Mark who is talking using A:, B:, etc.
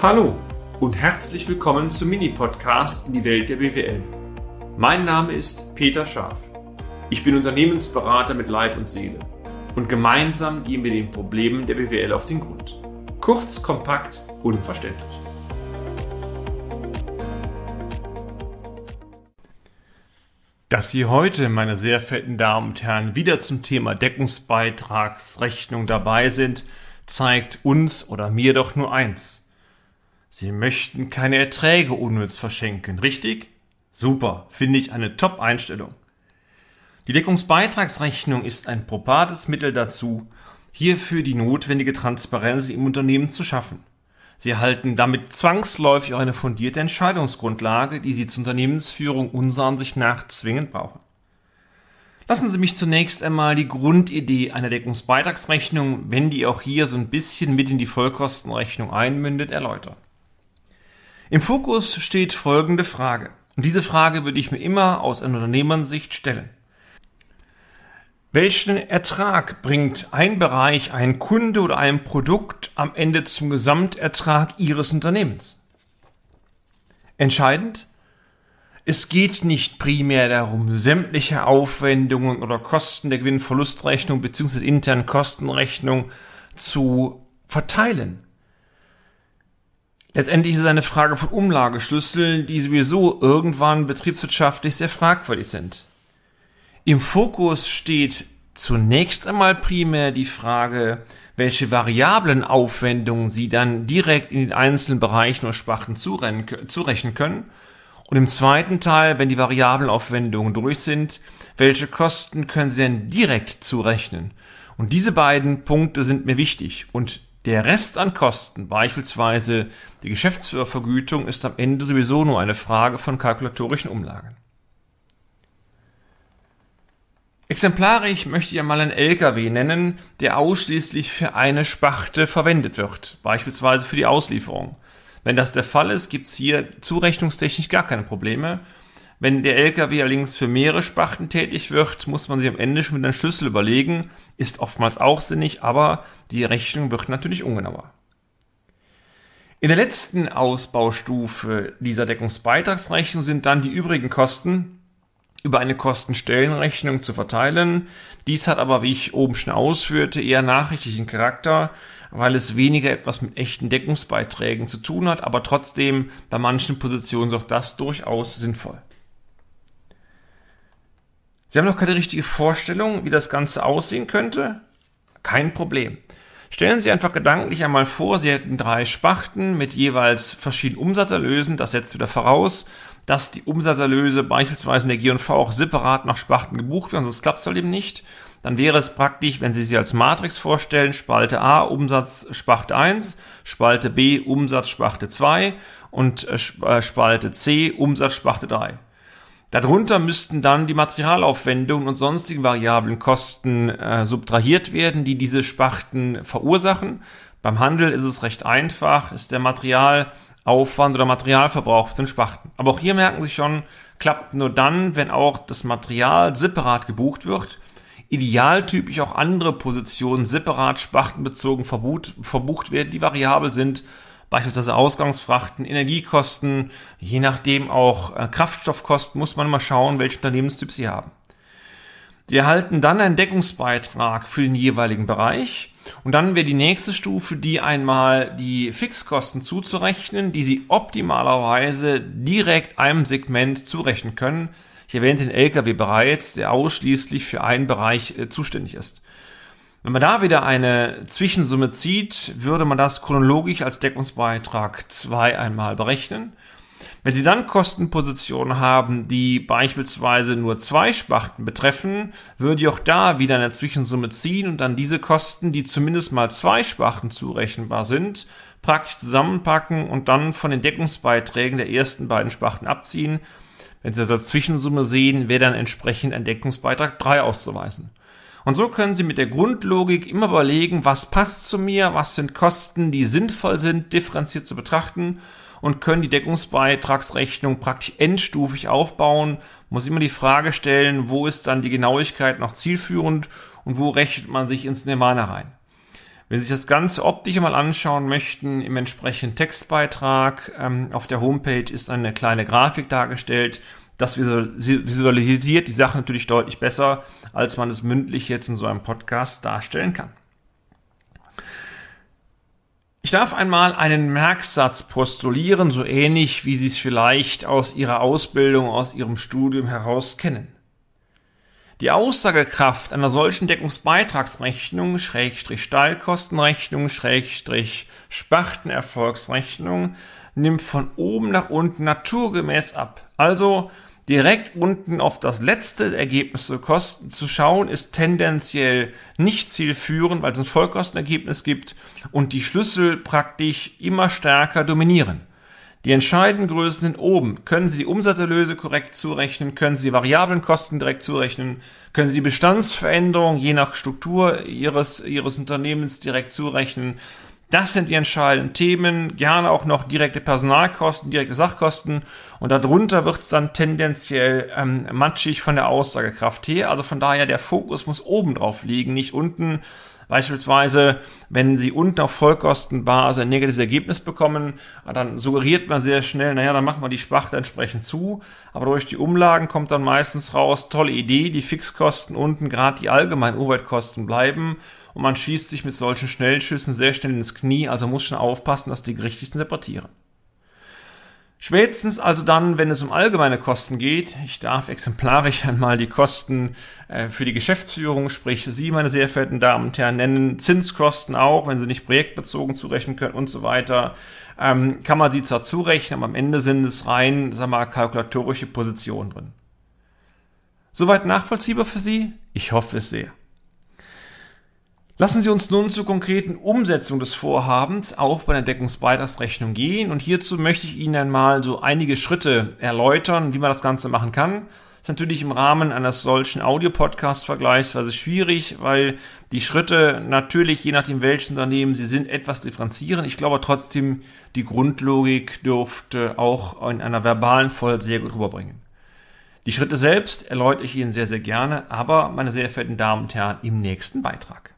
A: Hallo und herzlich willkommen zum Mini-Podcast in die Welt der BWL. Mein Name ist Peter Scharf. Ich bin Unternehmensberater mit Leib und Seele und gemeinsam gehen wir den Problemen der BWL auf den Grund. Kurz, kompakt, unverständlich. Dass Sie heute, meine sehr verehrten Damen und Herren, wieder zum Thema Deckungsbeitragsrechnung dabei sind, zeigt uns oder mir doch nur eins. Sie möchten keine Erträge unnütz verschenken, richtig? Super, finde ich eine Top-Einstellung. Die Deckungsbeitragsrechnung ist ein probates Mittel dazu, hierfür die notwendige Transparenz im Unternehmen zu schaffen. Sie erhalten damit zwangsläufig auch eine fundierte Entscheidungsgrundlage, die Sie zur Unternehmensführung unserer Ansicht nach zwingend brauchen. Lassen Sie mich zunächst einmal die Grundidee einer Deckungsbeitragsrechnung, wenn die auch hier so ein bisschen mit in die Vollkostenrechnung einmündet, erläutern. Im Fokus steht folgende Frage. Und diese Frage würde ich mir immer aus einer Unternehmenssicht stellen. Welchen Ertrag bringt ein Bereich, ein Kunde oder ein Produkt am Ende zum Gesamtertrag Ihres Unternehmens? Entscheidend? Es geht nicht primär darum, sämtliche Aufwendungen oder Kosten der Gewinn-Verlustrechnung bzw. internen Kostenrechnung zu verteilen. Letztendlich ist es eine Frage von Umlageschlüsseln, die sowieso irgendwann betriebswirtschaftlich sehr fragwürdig sind. Im Fokus steht zunächst einmal primär die Frage, welche variablen Aufwendungen Sie dann direkt in den einzelnen Bereichen oder Sparten zurechnen können. Und im zweiten Teil, wenn die variablen Aufwendungen durch sind, welche Kosten können Sie denn direkt zurechnen? Und diese beiden Punkte sind mir wichtig. Und der Rest an Kosten, beispielsweise die Geschäftsführervergütung, ist am Ende sowieso nur eine Frage von kalkulatorischen Umlagen. Exemplarisch möchte ich einmal einen LKW nennen, der ausschließlich für eine Spachte verwendet wird, beispielsweise für die Auslieferung. Wenn das der Fall ist, gibt es hier zurechnungstechnisch gar keine Probleme. Wenn der LKW allerdings für mehrere Spachten tätig wird, muss man sich am Ende schon mit einem Schlüssel überlegen. Ist oftmals auch sinnig, aber die Rechnung wird natürlich ungenauer. In der letzten Ausbaustufe dieser Deckungsbeitragsrechnung sind dann die übrigen Kosten über eine Kostenstellenrechnung zu verteilen. Dies hat aber, wie ich oben schon ausführte, eher nachrichtlichen Charakter, weil es weniger etwas mit echten Deckungsbeiträgen zu tun hat, aber trotzdem bei manchen Positionen ist auch das durchaus sinnvoll. Sie haben noch keine richtige Vorstellung, wie das Ganze aussehen könnte? Kein Problem. Stellen Sie einfach gedanklich einmal vor, Sie hätten drei Spachten mit jeweils verschiedenen Umsatzerlösen. Das setzt wieder voraus, dass die Umsatzerlöse beispielsweise in der G&V auch separat nach Spachten gebucht werden, sonst klappt es halt eben nicht. Dann wäre es praktisch, wenn Sie sie als Matrix vorstellen, Spalte A, Umsatz Spachte 1, Spalte B, Umsatz Spachte 2 und äh, äh, Spalte C, Umsatz Spachte 3. Darunter müssten dann die Materialaufwendungen und sonstigen variablen Kosten äh, subtrahiert werden, die diese Sparten verursachen. Beim Handel ist es recht einfach, ist der Materialaufwand oder Materialverbrauch von Sparten. Aber auch hier merken Sie schon, klappt nur dann, wenn auch das Material separat gebucht wird. Idealtypisch auch andere Positionen separat spartenbezogen verbucht werden, die variabel sind beispielsweise Ausgangsfrachten, Energiekosten, je nachdem auch äh, Kraftstoffkosten, muss man mal schauen, welchen Unternehmenstyp Sie haben. Sie erhalten dann einen Deckungsbeitrag für den jeweiligen Bereich und dann wäre die nächste Stufe, die einmal die Fixkosten zuzurechnen, die Sie optimalerweise direkt einem Segment zurechnen können. Ich erwähnte den LKW bereits, der ausschließlich für einen Bereich äh, zuständig ist. Wenn man da wieder eine Zwischensumme zieht, würde man das chronologisch als Deckungsbeitrag 2 einmal berechnen. Wenn Sie dann Kostenpositionen haben, die beispielsweise nur zwei Sparten betreffen, würde ich auch da wieder eine Zwischensumme ziehen und dann diese Kosten, die zumindest mal zwei Sparten zurechenbar sind, praktisch zusammenpacken und dann von den Deckungsbeiträgen der ersten beiden Sparten abziehen. Wenn Sie das als Zwischensumme sehen, wäre dann entsprechend ein Deckungsbeitrag 3 auszuweisen. Und so können Sie mit der Grundlogik immer überlegen, was passt zu mir, was sind Kosten, die sinnvoll sind, differenziert zu betrachten und können die Deckungsbeitragsrechnung praktisch endstufig aufbauen. Muss immer die Frage stellen, wo ist dann die Genauigkeit noch zielführend und wo rechnet man sich ins Nirvana rein. Wenn Sie sich das Ganze optisch mal anschauen möchten, im entsprechenden Textbeitrag ähm, auf der Homepage ist eine kleine Grafik dargestellt. Das visualisiert die Sache natürlich deutlich besser, als man es mündlich jetzt in so einem Podcast darstellen kann. Ich darf einmal einen Merksatz postulieren, so ähnlich wie Sie es vielleicht aus Ihrer Ausbildung, aus Ihrem Studium heraus kennen. Die Aussagekraft einer solchen Deckungsbeitragsrechnung, Schrägstrich Stallkostenrechnung, Schrägstrich Spartenerfolgsrechnung, nimmt von oben nach unten naturgemäß ab. Also direkt unten auf das letzte Ergebnis zu, Kosten zu schauen, ist tendenziell nicht zielführend, weil es ein Vollkostenergebnis gibt und die Schlüssel praktisch immer stärker dominieren. Die entscheidenden Größen sind oben. Können Sie die Umsatzerlöse korrekt zurechnen? Können Sie die variablen Kosten direkt zurechnen? Können Sie die Bestandsveränderung je nach Struktur Ihres, Ihres Unternehmens direkt zurechnen? Das sind die entscheidenden Themen. Gerne auch noch direkte Personalkosten, direkte Sachkosten. Und darunter wird es dann tendenziell ähm, matschig von der Aussagekraft her. Also von daher, der Fokus muss oben drauf liegen, nicht unten. Beispielsweise, wenn Sie unten auf Vollkostenbasis ein negatives Ergebnis bekommen, dann suggeriert man sehr schnell, naja, dann machen wir die Sparte entsprechend zu. Aber durch die Umlagen kommt dann meistens raus, tolle Idee, die Fixkosten unten, gerade die allgemeinen Umweltkosten bleiben. Und man schießt sich mit solchen Schnellschüssen sehr schnell ins Knie, also muss schon aufpassen, dass die richtig interpretieren. Spätestens also dann, wenn es um allgemeine Kosten geht, ich darf exemplarisch einmal die Kosten äh, für die Geschäftsführung, sprich Sie, meine sehr verehrten Damen und Herren, nennen, Zinskosten auch, wenn Sie nicht projektbezogen zurechnen können und so weiter, ähm, kann man sie zwar zurechnen, aber am Ende sind es rein, sagen wir mal, kalkulatorische Positionen drin. Soweit nachvollziehbar für Sie? Ich hoffe es sehr. Lassen Sie uns nun zur konkreten Umsetzung des Vorhabens auch bei der Deckungsbeitragsrechnung gehen und hierzu möchte ich Ihnen einmal so einige Schritte erläutern, wie man das Ganze machen kann. Das ist natürlich im Rahmen eines solchen Audio-Podcasts vergleichsweise schwierig, weil die Schritte natürlich, je nachdem welches Unternehmen sie sind, etwas differenzieren. Ich glaube trotzdem, die Grundlogik dürfte auch in einer verbalen Folge sehr gut rüberbringen. Die Schritte selbst erläutere ich Ihnen sehr, sehr gerne, aber meine sehr verehrten Damen und Herren, im nächsten Beitrag.